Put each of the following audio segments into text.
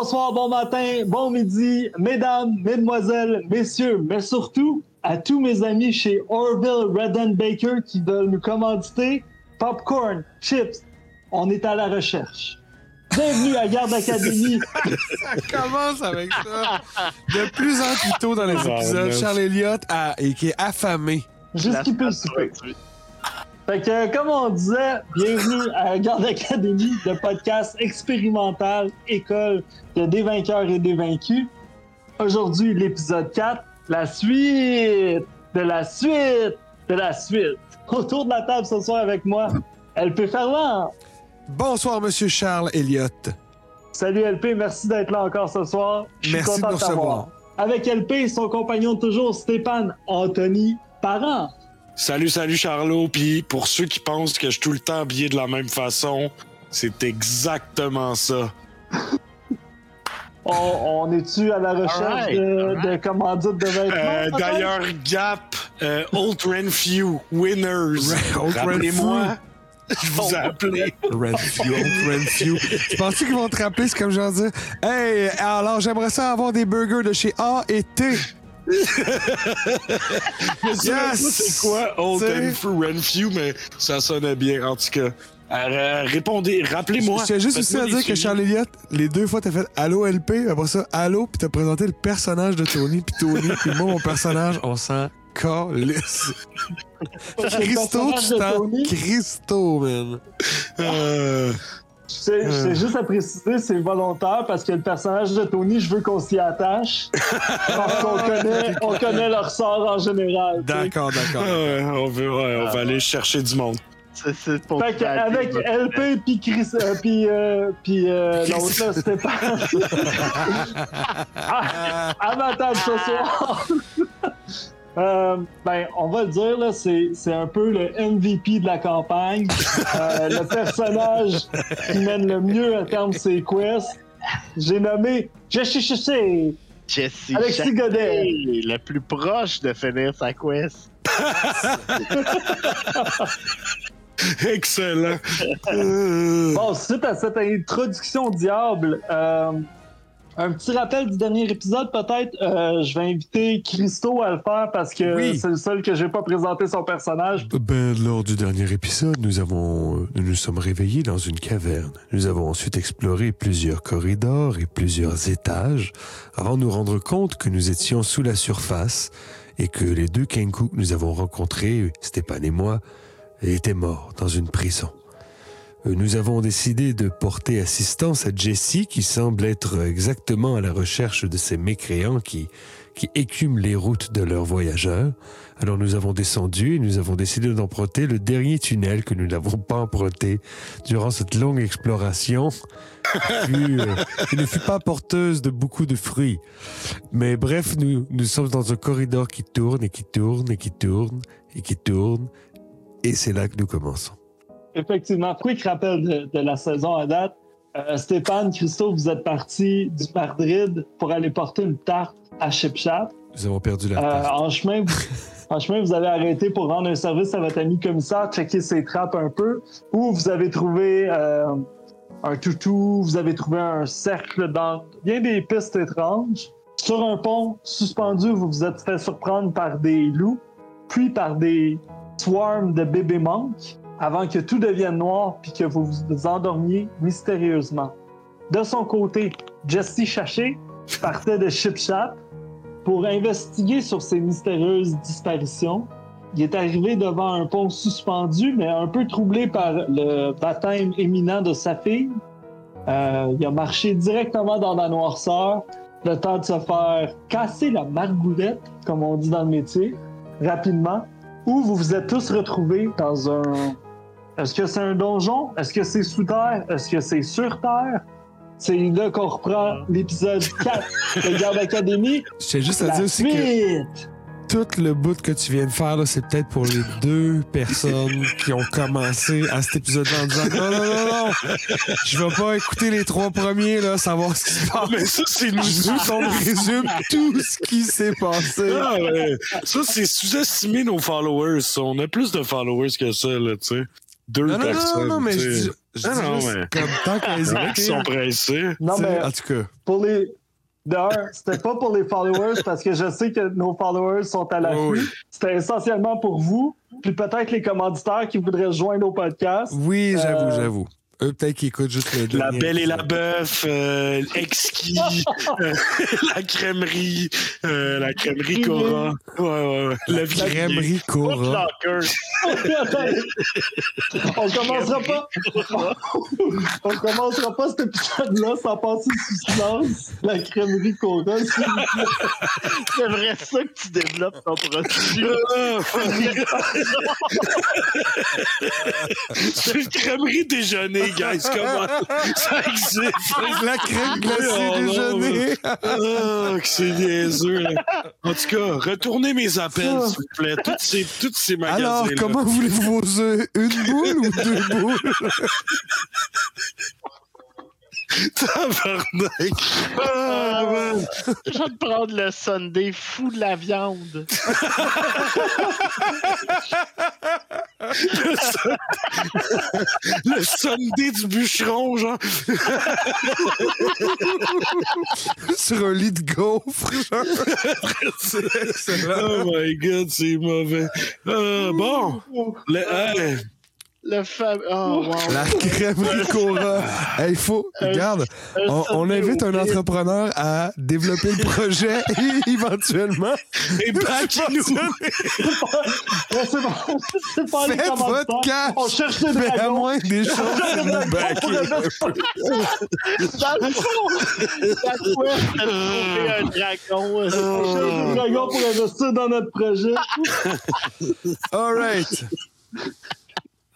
bonsoir, bon matin, bon midi, mesdames, mesdemoiselles, messieurs, mais surtout à tous mes amis chez Orville Redden Baker qui veulent nous commanditer popcorn, chips. On est à la recherche. Bienvenue à Garde Académie. Ça commence avec ça. De plus en plus tôt dans les épisodes. Charles Elliott a, et qui est affamé. Juste qui peut le souper. Fait que, comme on disait, bienvenue à Garde Académie, le podcast expérimental, école de des vainqueurs et des vaincus. Aujourd'hui, l'épisode 4, la suite de la suite de la suite. Autour de la table ce soir avec moi, LP Ferland. Bonsoir, Monsieur Charles Elliott. Salut LP, merci d'être là encore ce soir. Je suis Merci de content nous t'avoir. recevoir. Avec LP, son compagnon de toujours, Stéphane Anthony Parent. Salut, salut Charlot. Puis pour ceux qui pensent que je suis tout le temps habillé de la même façon, c'est exactement ça. On, on est-tu à la recherche de, alright. de commandites de vêtements? Euh? D'ailleurs, Gap, euh, Old Renfew, Winners. Old Rappelez-moi, je vous ai appelé. Renfew, Renfew. Tu penses qu'ils vont te rappeler? C'est comme genre dire Hey, alors j'aimerais ça avoir des burgers de chez A et T. Je sais même pas Yes! c'est quoi Old Renfrew, Renfew, mais ça sonnait bien en tout cas. Euh, répondez, rappelez-moi. Je tiens juste aussi à dire que. Charles Elliott, les deux fois, t'as fait Allô LP, après ça, Allô, puis t'as présenté le personnage de Tony, puis Tony, puis moi, mon personnage, on s'en calisse. Christo, tu de t'en Christo, man. Euh, Je sais, je Euh. sais juste à préciser, c'est volontaire parce que le personnage de Tony, je veux qu'on s'y attache. parce qu'on connaît, on connaît leur sort en général. D'accord, d'accord. on va, ouais, on va aller chercher du monde. C'est- C'est pour Fait qu'avec LP puis Chris, euh, puis euh, puis euh, l'autre là, Stéphane. à, à ma table ce soir. Euh, ben, on va le dire, là, c'est, c'est un peu le MVP de la campagne. Euh, le personnage qui mène le mieux à terme ses quests. J'ai nommé Jessie Chissé. Jesse Alexis Godet. le plus proche de finir sa quest. Excellent. Bon, suite à cette introduction au diable, euh, un petit rappel du dernier épisode, peut-être. Euh, je vais inviter Christo à le faire parce que Oui. c'est le seul que j'ai pas présenté son personnage. Ben, lors du dernier épisode, nous avons, euh, nous nous sommes réveillés dans une caverne. Nous avons ensuite exploré plusieurs corridors et plusieurs étages avant de nous rendre compte que nous étions sous la surface et que les deux Kenku que nous avons rencontrés, Stéphane et moi, étaient morts dans une prison. Euh, Nous avons décidé de porter assistance à Jessie qui semble être exactement à la recherche de ces mécréants qui, qui écument les routes de leurs voyageurs. Alors nous avons descendu et nous avons décidé d'emprunter le dernier tunnel que nous n'avons pas emprunté durant cette longue exploration qui, euh, ne fut pas porteuse de beaucoup de fruits. Mais bref, nous, nous sommes dans un corridor qui tourne et qui tourne et qui tourne et qui tourne. Et c'est là que nous commençons. Effectivement, quick rappel de, de la saison à date. Euh, Stéphane, Christo, vous êtes partis du Madrid pour aller porter une tarte à Chip Chat. Nous avons perdu la Euh, tarte. en, chemin, vous, en chemin, vous avez arrêté pour rendre un service à votre ami commissaire, checker ses trappes un peu, ou vous avez trouvé euh, un toutou, vous avez trouvé un cercle dans bien des pistes étranges. Sur un pont suspendu, vous vous êtes fait surprendre par des loups, puis par des swarms de bébés manques, avant que tout devienne noir puis que vous vous endormiez mystérieusement. De son côté, Jesse Chaché partait de Chip Chat pour investiguer sur ces mystérieuses disparitions. Il est arrivé devant un pont suspendu, mais un peu troublé par le baptême éminent de sa fille. Euh, il a marché directement dans la noirceur, le temps de se faire casser la margoulette, comme on dit dans le métier, rapidement, où vous vous êtes tous retrouvés dans un... Est-ce que c'est un donjon? Est-ce que c'est sous terre? Est-ce que c'est sur terre? C'est là qu'on reprend l'épisode 4 de Garde Académie. Je tiens juste à La dire aussi que tout le bout que tu viens de faire, là, c'est peut-être pour les deux personnes qui ont commencé à cet épisode-là en disant non, non, non, non, je vais pas écouter les trois premiers, là, savoir ce qui se passe. Mais ça, c'est nous veux qu'on résume tout ce qui s'est passé. Ah, ouais. Ça, c'est sous-estimer nos followers. ça. On a plus de followers que ça, là, tu sais. Deux Non, non, non, personnes. non, mais tu je dis- Je Ah dis non, juste mais- comme tant qu'à Ils hésiter. sont pressés. Non, mais En tout cas, pour les. D'ailleurs, c'était pas pour les followers parce que je sais que nos followers sont à l'affût. Oui. C'était essentiellement pour vous, puis peut-être les commanditaires qui voudraient joindre au podcast. oui, j'avoue, Euh, j'avoue. Eux, peut-être qu'ils écoutent juste le La Belle et la. Bœuf, euh, Exquis, euh, la crèmerie, euh, la crèmerie Cora. Ouais, ouais, ouais. La vie Crèmerie Cora. On commencera pas. on commencera pas cet épisode-là sans passer sous silence la crèmerie Cora. C'est vrai ça que tu développes ton produit. C'est une crèmerie déjeuner, guys. Comment ça existe? La crème glacée Oh, déjeuner. Ah, que c'est niaiseux. là. En tout cas, retournez mes appels, s'il vous plaît. Toutes ces, toutes ces magasins. Alors, comment voulez-vous vos œufs? Une boule ou deux boules? Tabarnak! Ah, man. Je vais te prendre le Sunday fou de la viande. Le, le Sunday du bûcheron, genre. Sur un lit de gaufre, genre. Oh my god, c'est mauvais. Ah, bon. Le, hey, Le fameux. Oh, wow. La crèmerie Cora. Il faut, regarde, Un on, invite un entrepreneur à développer le projet et éventuellement, et back-nous! Ouais, c'est bon. C'est pas les faites votre cash. On cherche des Mais à dragons. moins des choses, nous. Dans le fond, un dragon? On cherche des dragons pour investir dans notre projet. All right.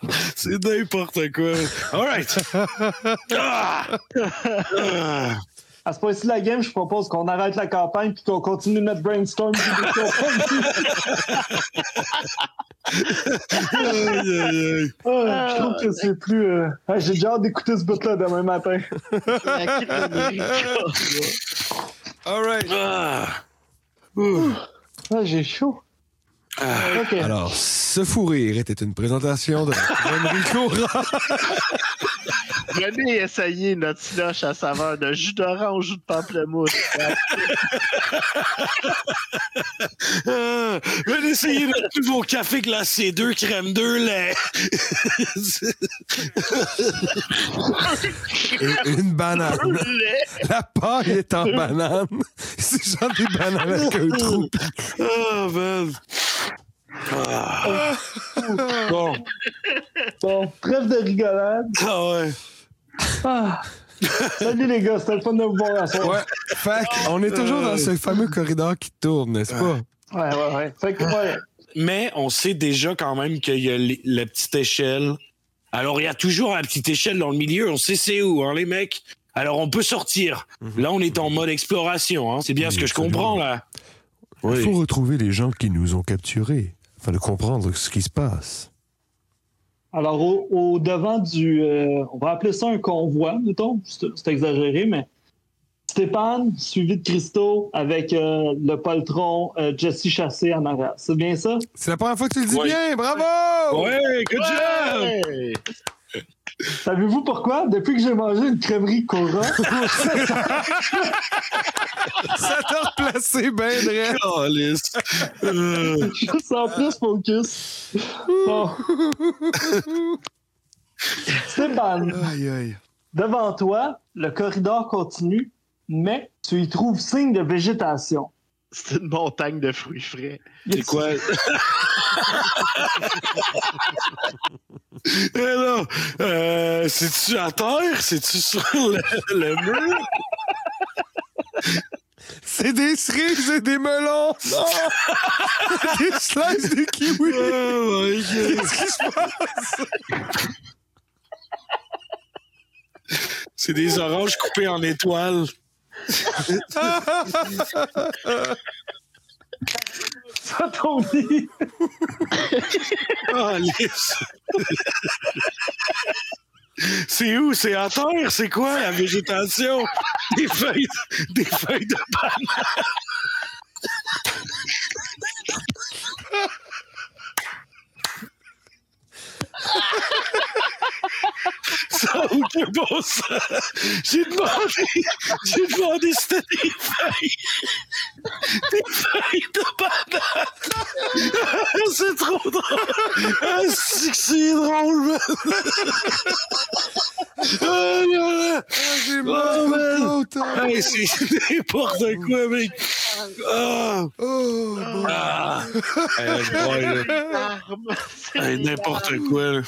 C'est n'importe quoi. Alright. Ah! Ah! À ce point-ci de la game, je propose qu'on arrête la campagne puis qu'on continue notre brainstorm. Aïe, aïe, aïe. Ah, je trouve que c'est plus. euh, ah, J'ai déjà hâte d'écouter ce bout-là demain matin. All right. Ah! Ah, J'ai chaud. Ah. Alors, ce fou rire était une présentation de la. Venez essayer notre slush à saveur de jus d'orange ou de pamplemousse. Ah! Venez essayer notre nouveau café glacé 2 crème 2 lait. Et une banane. La paille est en banane. C'est genre des bananes avec un trou. Ah, man. Ah. Bon. Bon, trêve de rigolade. Ah ouais. Ah. Salut les gars, c'était le fun de vous voir à soir. Ouais. Fait on est toujours dans ce fameux corridor qui tourne, n'est-ce pas? Ouais, ouais, ouais. Fait que, ouais. Mais on sait déjà quand même qu'il y a les- la petite échelle. Alors, il y a toujours la petite échelle dans le milieu. On sait c'est où, hein, les mecs. Alors, on peut sortir. Là, on est en mode exploration. Hein. C'est bien Oui, ce que je comprends, là. Il faut retrouver les gens qui nous ont capturés afin de comprendre ce qui se passe. Alors, au, au devant du. euh, on va appeler ça un convoi, mettons. C'est c'est exagéré, mais. Stéphane, suivi de Christo, avec euh, le poltron euh, Jesse Chassé en arrière. C'est bien ça? C'est la première fois que tu le dis Ouais. bien, bravo! Ouais, good job! Savez-vous pourquoi? Depuis que j'ai mangé une crèmerie Cora, Ça t'a replacé bien. Euh, je sens plus focus. Bon. Stéphane, Aïe, aïe. devant toi, le corridor continue, mais tu y trouves signe de végétation. C'est une montagne de fruits frais. C'est quoi? Là, euh, c'est-tu à terre? C'est-tu sur le, le mur? C'est des cerises et des melons! Non! des slices de kiwi! Oh my God. Qu'est-ce qui se passe? C'est des oranges coupées en étoiles. Ça, Tony! Oh. C'est où? C'est à terre? C'est quoi la végétation? Des feuilles, des feuilles de banane. Ça, C'est bon, ça. J'ai demandé, j'ai demandé si c'était des feuilles. Des feuilles de banane. C'est trop drôle. Ah, c'est que c'est drôle, man. Ah. J'ai Oh, mal Hey, c'est n'importe quoi, mec. Ah, Oh, bon. ah. Arme. C'est Hey, n'importe quoi, là.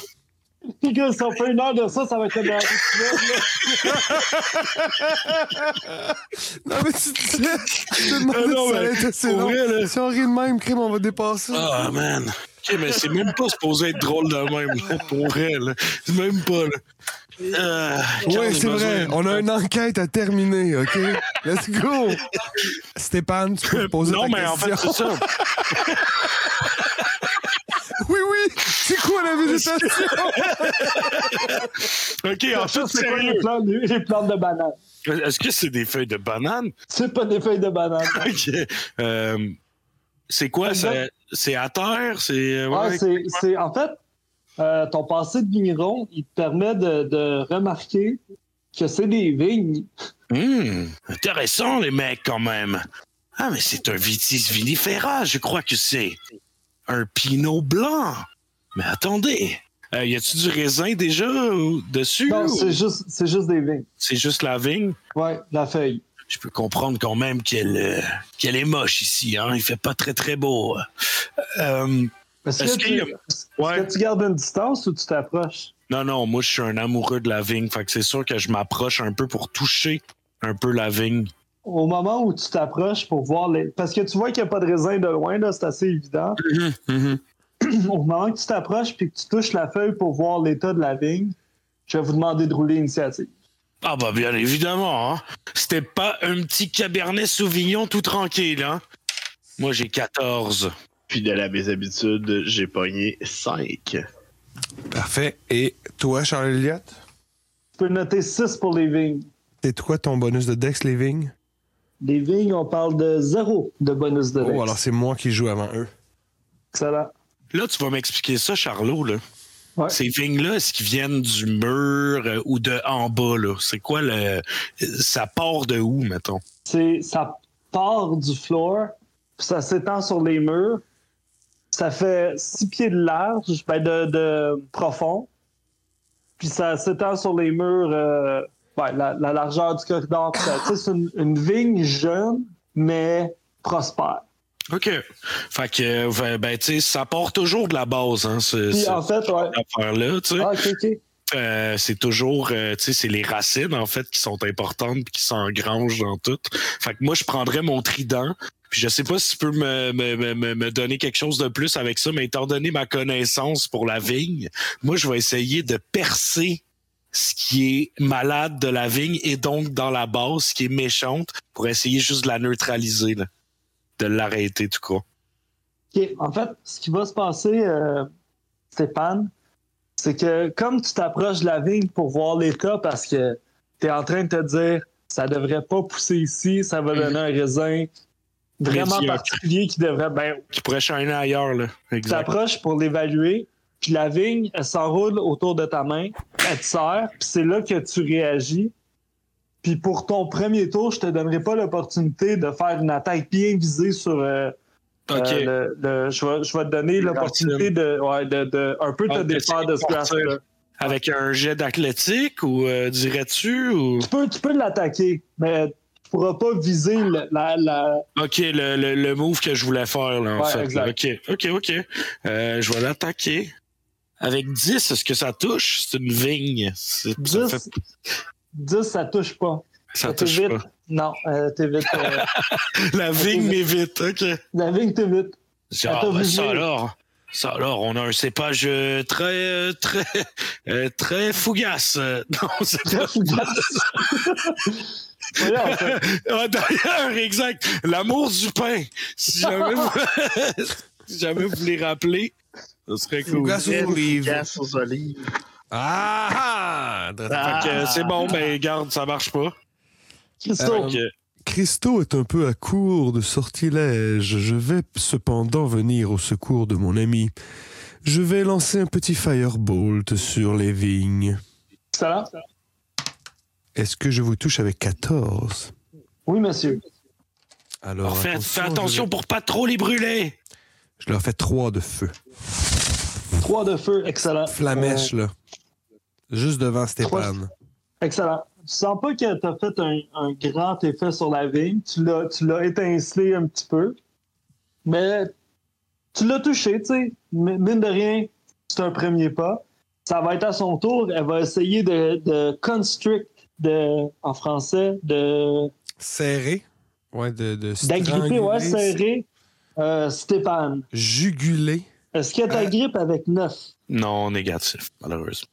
Les gars, si on fait une heure de ça, ça va être dans Non, mais tu te disais, je te demandais Ah non, si ça mais allait être assez pour long. vrai, là. Si on rit de même, crime, on va dépasser. Ah, man. Ok, mais c'est même pas supposé être drôle de même, là, pour vrai, là. C'est même pas, là. Oui, Carl, c'est vrai. On a une enquête à terminer, OK? Let's go! Stéphane, tu peux poser Non, ta mais en fait, question. c'est ça. La végétation? Ok, en fait, C'est quoi les plantes, les plantes de banane? Est-ce que c'est des feuilles de banane? C'est pas des feuilles de banane. Ok. Euh, c'est quoi? C'est, c'est à terre? C'est. Ah, ouais, c'est, c'est- en fait, euh, ton passé de vigneron, il te permet de, de remarquer que c'est des vignes. Hmm, intéressant, les mecs, quand même. Ah, mais c'est un vitis vinifera, je crois que c'est. Un pinot blanc. Mais attendez. Euh, y a-tu du raisin déjà dessus? Non, ou? c'est juste, c'est juste des vignes. c'est juste la vigne? Ouais, la feuille. Je peux comprendre quand même qu'elle, euh, qu'elle est moche ici, hein. Il fait pas très très beau. Euh, Est-ce, Est-ce que, tu, a- est-ce ouais. que tu gardes une distance ou tu t'approches? Non, non, moi je suis un amoureux de la vigne. Fait que c'est sûr que je m'approche un peu pour toucher un peu la vigne. Au moment où tu t'approches pour voir les. Parce que tu vois qu'il n'y a pas de raisin de loin, là, c'est assez évident. Au moment que tu t'approches puis que tu touches la feuille pour voir l'état de la vigne, je vais vous demander de rouler l'initiative. Ah bah bien évidemment, hein. C'était pas un petit cabernet sauvignon tout tranquille, hein. Moi j'ai 14. Fidèle à mes habitudes, j'ai pogné 5. Parfait. Et toi, Charles Elliott? Tu peux noter 6 pour les vignes. C'est quoi ton bonus de Dex, les vignes? Les vignes, on parle de 0 de bonus de Oh, dex. alors c'est moi qui joue avant eux. Excellent. Là, tu vas m'expliquer ça, Charlot, là. Ouais. Ces vignes-là, est-ce qu'ils viennent du mur euh, ou de en bas, là? C'est quoi le. Ça part de où, mettons? C'est, ça part du floor, puis ça s'étend sur les murs. Ça fait 6 pieds de large, ben de, de profond. Puis ça s'étend sur les murs, euh, ouais, la, la largeur du corridor. C'est une, une vigne jeune, mais prospère. OK. Fait que, euh, ben, tu sais, ça part toujours de la base, hein, ce, Puis ce- en fait, ouais. cette affaire-là, tu sais. Ah, ok, ok. Euh, c'est toujours, euh, tu sais, c'est les racines, en fait, qui sont importantes puis qui s'engrangent dans tout. Fait que moi, je prendrais mon trident. Puis je sais pas si tu peux me, me, me- me, me donner quelque chose de plus avec ça, mais étant donné ma connaissance pour la vigne, moi, je vais essayer de percer ce qui est malade de la vigne et donc dans la base, ce qui est méchante, pour essayer juste de la neutraliser, là. De l'arrêter, tout cas. OK. En fait, ce qui va se passer, euh, Stéphane, c'est que comme tu t'approches de la vigne pour voir l'état parce que tu es en train de te dire ça devrait pas pousser ici, ça va donner un raisin vraiment Médiocre. particulier qui devrait. Ben, Qui pourrait shiner ailleurs, là. tu t'approches pour l'évaluer, puis la vigne, elle s'enroule autour de ta main, elle te serre, puis c'est là que tu réagis. Puis pour ton premier tour, je te donnerai pas l'opportunité de faire une attaque bien visée sur. euh, OK. euh, le- le- je, vais, je vais te donner l'opportunité de, ouais, de, de un peu te Ah, défaire de ce sortir. Avec un jet d'athlétique ou euh, dirais-tu ou? Tu peux, tu peux l'attaquer, mais tu pourras pas viser le- la, la- OK le, le, le move que je voulais faire là en Ouais, fait. exact. OK OK OK. Euh, je vais l'attaquer. Avec 10, est-ce que ça touche? C'est une vigne. C'est- Ça, 10, fait- 10, ça touche pas. ça touche vite. pas. Non, euh, t'es vite. euh, La vigne m'évite. OK. la vigne, t'es vite. Ah, ben, ça alors. Ça alors, on a un cépage euh, très euh, très très fougasse. Euh, Non, c'est Très pas. Ah, D'ailleurs, exact. L'amour du pain. Si jamais vous, si jamais vous voulez rappeler, ce serait cool. Fougasse aux olives. Aux olives. Ah! ah! Fait que c'est bon, ben garde, ça marche pas. Christo, Euh, que- Christo est un peu à court de sortilèges. Je vais cependant venir au secours de mon ami. Je vais lancer un petit firebolt sur les vignes. excellent. Est-ce que je vous touche avec 14? Oui, monsieur. Alors, Fais, attention, fais attention pour pas trop les brûler. je leur fais 3 de feu. Trois de feu, excellent. Flamèche, là. Juste devant Stéphane. Euh, excellent. Tu sens pas que t'as fait un, un grand effet sur la vigne. Tu l'as, tu l'as étincelé un petit peu. Mais tu l'as touché, tu sais. Mine de rien, c'est un premier pas. Ça va être à son tour. Elle va essayer de, de constrict, de, en français, de, Serré. Ouais, de, de d'agripper, ouais, serrer euh, Stéphane. Juguler. Est-ce qu'elle t'agrippe avec 9? Non, négatif, malheureusement.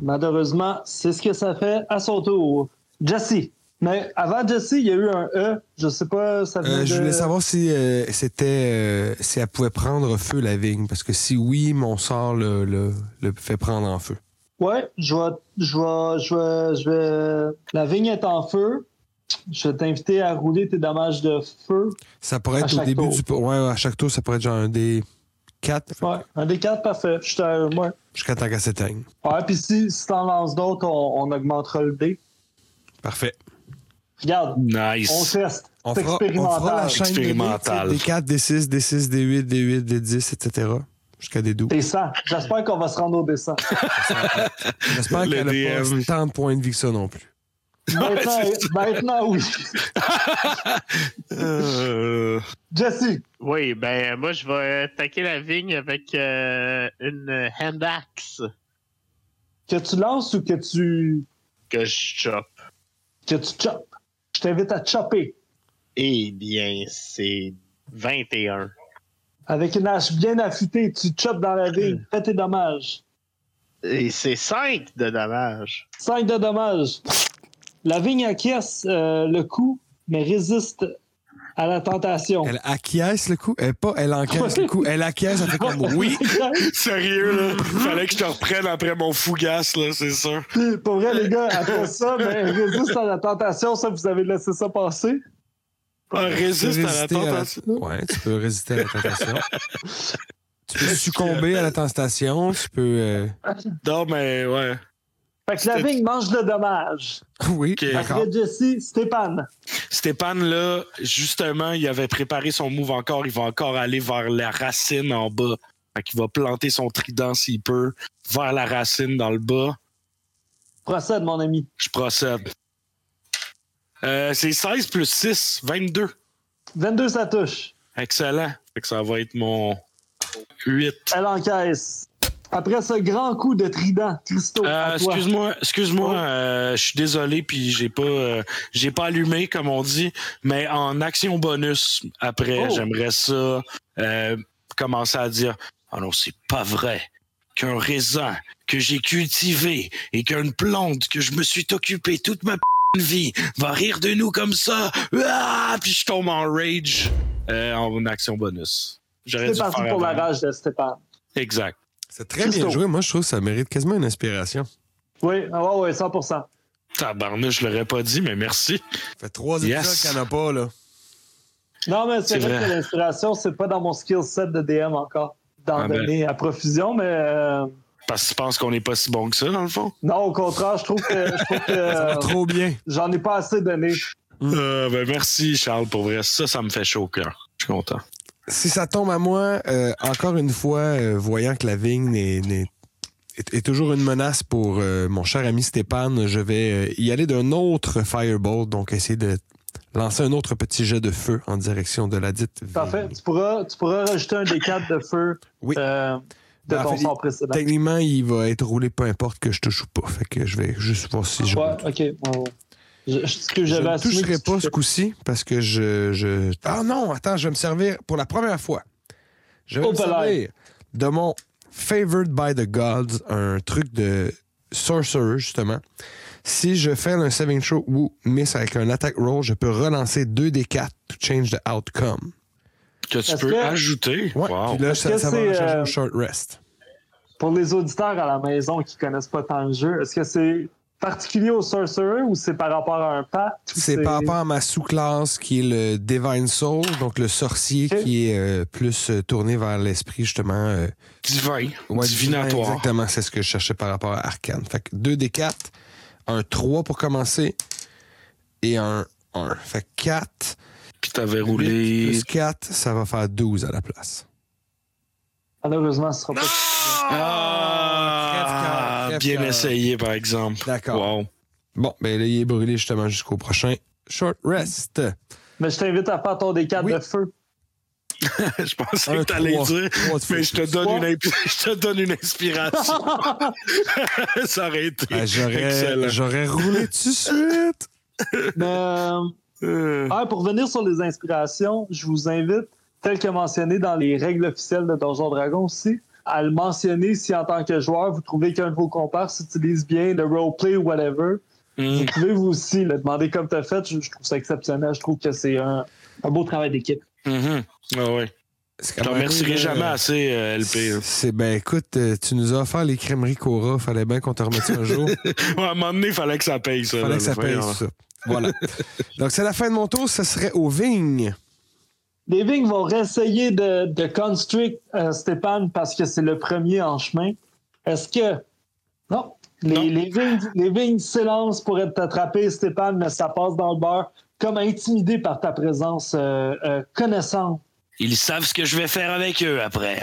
Malheureusement, c'est ce que ça fait à son tour. Jesse. Mais avant Jesse, il y a eu un E. Je sais pas, ça Euh, Je voulais savoir si euh, c'était euh, si elle pouvait prendre feu la vigne. Parce que si oui, mon sort le, le, le fait prendre en feu. Ouais, je vais, je vais, je vais, je vais. La vigne est en feu. Je vais t'inviter à rouler tes dommages de feu. Ça pourrait être au début tour. du. Ouais, à chaque tour, ça pourrait être genre un des 4 Ouais, un des quatre, parfait. Je te- ouais. jusqu'à temps qu'elle s'éteigne. Ouais, puis si, si t'en lances d'autres, on, on augmentera le dé. Parfait. Regarde, on Nice. teste. On C'est fera, on fera expérimental. la chaîne Expérimental. des 4, des 6, des 6, des 8, des 8, des 10, etc. Jusqu'à des 12. T'es 100. J'espère qu'on va se rendre au descent. J'espère Le qu'elle n'a pas tant de points de vie que ça non plus. Maintenant, maintenant oui. Euh, Jesse. Oui, ben moi je vais attaquer la vigne avec euh, une hand axe Que tu lances ou que tu, que je chope. que tu choppes? Je t'invite à chopper. Eh bien, c'est 21. Avec une hache bien affûtée, tu choppes dans la vigne. Fais tes dommages. Et c'est 5 de dommages. 5 de dommages. La vigne acquiesce euh, le coup, mais résiste à la tentation. Elle acquiesce le coup? Elle, pas, elle encaisse le coup. Elle acquiesce, elle fait comme oui. Sérieux, là? Fallait que je te reprenne après mon fougasse, là, c'est sûr. Puis, Pour vrai, les gars, après ça, mais elle résiste à la tentation. Ça, vous avez laissé ça passer? Ah, résiste à la résister à la- tentation. Ouais, tu peux résister à la tentation. tu peux succomber à la tentation. Tu peux. euh, Non, mais ouais. Fait que la C'était- vigne mange le dommage. Oui, Ok. d'accord. Jesse, Stéphane. Stéphane, là, justement, il avait préparé son move encore. Il va encore aller vers la racine en bas. Fait qu'il va planter son trident s'il peut vers la racine dans le bas. Procède, mon ami. Je procède. Euh, c'est 16 plus 6, 22. 22, ça touche. Excellent. Fait que ça va être mon 8. Elle encaisse. Après ce grand coup de trident, Christo, Euh, excuse-moi, excuse-moi, Oh. euh, je suis désolé puis j'ai pas euh, j'ai pas allumé comme on dit, mais en action bonus après, Oh. j'aimerais ça euh, commencer à dire "Ah non, c'est pas vrai qu'un raisin que j'ai cultivé et qu'une plante que je me suis occupé toute ma p- vie va rire de nous comme ça." Ah, puis je tombe en rage euh, en action bonus. J'aurais dû parti faire pour la rage de Stéphane. Exact. C'est très Christo. bien joué. Moi, je trouve que ça mérite quasiment une inspiration. Oui, ah ouais, ouais, 100%. Tabarnouche, je l'aurais pas dit, mais merci. Ça fait trois Yes. épisodes qu'il n'y en a pas, là. Non, mais c'est vrai, vrai. que l'inspiration, c'est pas dans mon skill set de DM encore. D'en Ah ben. donner à profusion, mais euh, Parce que tu penses qu'on n'est pas si bon que ça, dans le fond? non, au contraire, je trouve que, je trouve que Ça va euh, trop bien. j'en ai pas assez donné. Euh, ben merci, Charles, pour vrai. Ça, ça me fait chaud au cœur. Je suis content. Si ça tombe à moi, euh, encore une fois, euh, voyant que la vigne est, est toujours une menace pour euh, mon cher ami Stéphane, je vais y aller d'un autre Firebolt, donc essayer de lancer un autre petit jet de feu en direction de la dite vigne. Parfait. Tu pourras, tu pourras rajouter un des quatre de feu Oui. de Ben, en ton fait, sort précédent. Techniquement, il va être roulé peu importe que je touche ou pas. Fait que je vais juste voir si je. Ouais, ok. ouais, ouais. Je, je- ce que Je j'avais ne toucherai pas ce coup-ci parce que je, je. Ah non, attends, je vais me servir pour la première fois. Je vais Oh, me servir de mon Favored by the Gods, un truc de Sorcerer, justement. Si je fais un saving throw ou miss avec un attack roll, je peux relancer 2 des 4 to change the outcome. Que tu peux que- ajouter. Ouais, Wow. puis là, ça, ça va c'est, me changer euh, au short rest. Pour les auditeurs à la maison qui connaissent pas tant le jeu, est-ce que c'est particulier au Sorcerer ou c'est par rapport à un pat? ou C'est par rapport à ma sous-classe qui est le Divine Soul, donc le sorcier qui est euh, plus euh, tourné vers l'esprit, justement. euh, Divin. Ouais, Divinatoire. Exactement, c'est ce que je cherchais par rapport à Arcane. Fait que 2 des 4 un 3 pour commencer et un 1. Fait 4. Puis t'avais roulé. Plus 4, ça va faire 12 à la place. Malheureusement, ce sera pas. Ah, Bien crève-cœur. essayé, par exemple. D'accord. Wow. Bon, ben là, il est brûlé justement jusqu'au prochain short rest. Mais je t'invite à faire ton D4 Oui. de feu. je pensais Un que t'allais dire. Mais je te, donne une imp- je te donne une inspiration. ça aurait été Ben, j'aurais, excellent. j'aurais roulé tout de suite. Mais euh, Euh, ah, pour revenir sur les inspirations, je vous invite, tel que mentionné dans les règles officielles de Donjon Dragon aussi, à le mentionner si en tant que joueur, vous trouvez qu'un de vos compères s'utilise bien le roleplay ou whatever. hmm. Vous pouvez vous aussi le demander comme tu as fait. Je, je trouve ça exceptionnel. Je trouve que c'est un, un beau travail d'équipe. Mhm. Ah ouais. C'est Je même, remercierai jamais assez, euh, LP. C'est ben écoute, euh, tu nous as offert les crèmeries Cora, fallait bien qu'on te remette ça un jour. Ouais, à un moment donné, il fallait que ça paye, ça. fallait là, que ça paye ça. Voilà. Donc c'est la fin de mon tour, ce serait aux vignes. Les Vignes vont réessayer de, de constrict euh, Stéphane parce que c'est le premier en chemin. Est-ce que. Non. Les, Non. les s'élancent pour être t'attraper, Stéphane, mais ça passe dans le beurre, comme intimidé par ta présence euh, euh, connaissante. Ils savent ce que je vais faire avec eux après.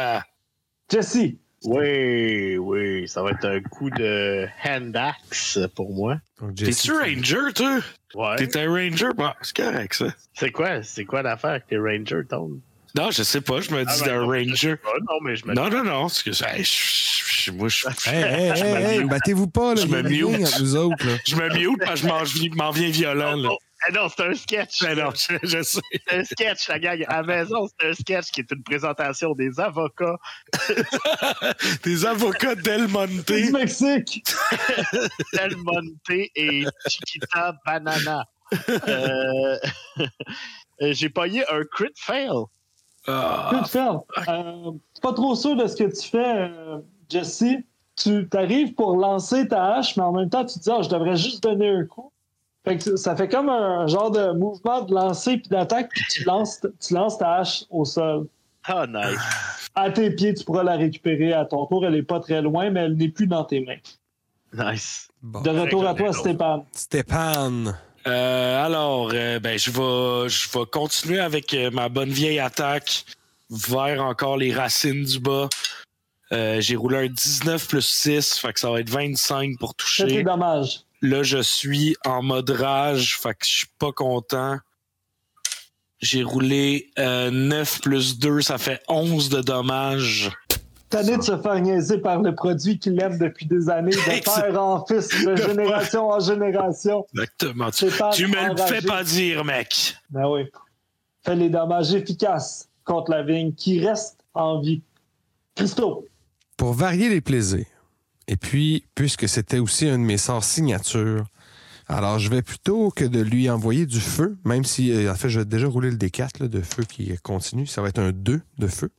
Jesse, Oui, oui, ça va être un coup de hand axe pour moi. T'es-tu Ranger, toi? Ouais. T'es un Ranger? Bon, c'est correct, ça. C'est quoi, c'est quoi l'affaire avec les Rangers, Tom? Non, je sais pas, je me dis Ah, ben, un non, je Ranger. pas, non, mais je me Non, non, non, c'est que ça. hey, je- je- moi, je, Hey, hey, Je me hey, hey, mute. battez-vous pas, là. Je me mute. nous autres, là. je me mute parce que je m'en- m'en viens violent. Là. Oh, ah non, c'est un sketch. Ben non, je, je sais. C'est un sketch, la gang. À la maison, c'est un sketch qui est une présentation des avocats. Des avocats Del Monte. du Mexique. Del Monte et Chiquita Banana. Euh, J'ai payé un crit fail. Ah, te faire? Euh, pas trop sûr de ce que tu fais, euh, Jesse. Tu arrives pour lancer ta hache, mais en même temps, tu te dis, Ah, je devrais juste donner un coup. Fait que ça fait comme un genre de mouvement de lancer puis d'attaque, puis tu lances, tu lances ta hache au sol. Ah, nice. À tes pieds, tu pourras la récupérer à ton tour. Elle est pas très loin, mais elle n'est plus dans tes mains. Nice. Bon. De retour à toi, Stéphane. Stéphane. Euh, alors, euh, ben, je vais, je vais continuer avec euh, ma bonne vieille attaque vers encore les racines du bas. Euh, J'ai roulé un 19 plus 6, fait que ça va être 25 pour C'est toucher. dommages. Là, je suis en mode rage, fait que je suis pas content. J'ai roulé euh, 9 plus 2, ça fait 11 de dommages. Tanné de se faire niaiser par le produit qu'il aime depuis des années, de père en fils, de De génération en génération. Exactement. Tu, me le fais pas dire, mec. Ben oui. Fait les dommages efficaces contre la vigne qui reste en vie. Christo, Pour varier les plaisirs, et puis, puisque c'était aussi un de mes sorts signature, alors je vais plutôt que de lui envoyer du feu, même si, euh, en fait, j'ai déjà roulé le D4 là, de feu qui continue, ça va être un 2 de feu.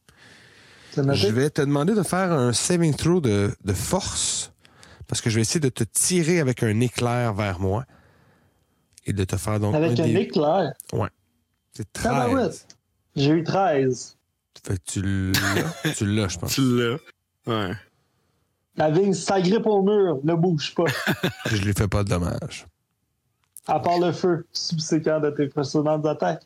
c'est Je vais te demander de faire un saving throw de, de force, parce que je vais essayer de te tirer avec un éclair vers moi et de te faire donc Avec un des- éclair? C'est Tabarouette. 13. J'ai eu 13. Fait que tu l'as, tu l'as, je pense. Tu l'as. Ouais. La vigne s'agrippe au mur, ne bouge pas. Je lui fais pas de dommage. à part le feu subséquent de tes précédentes attaques.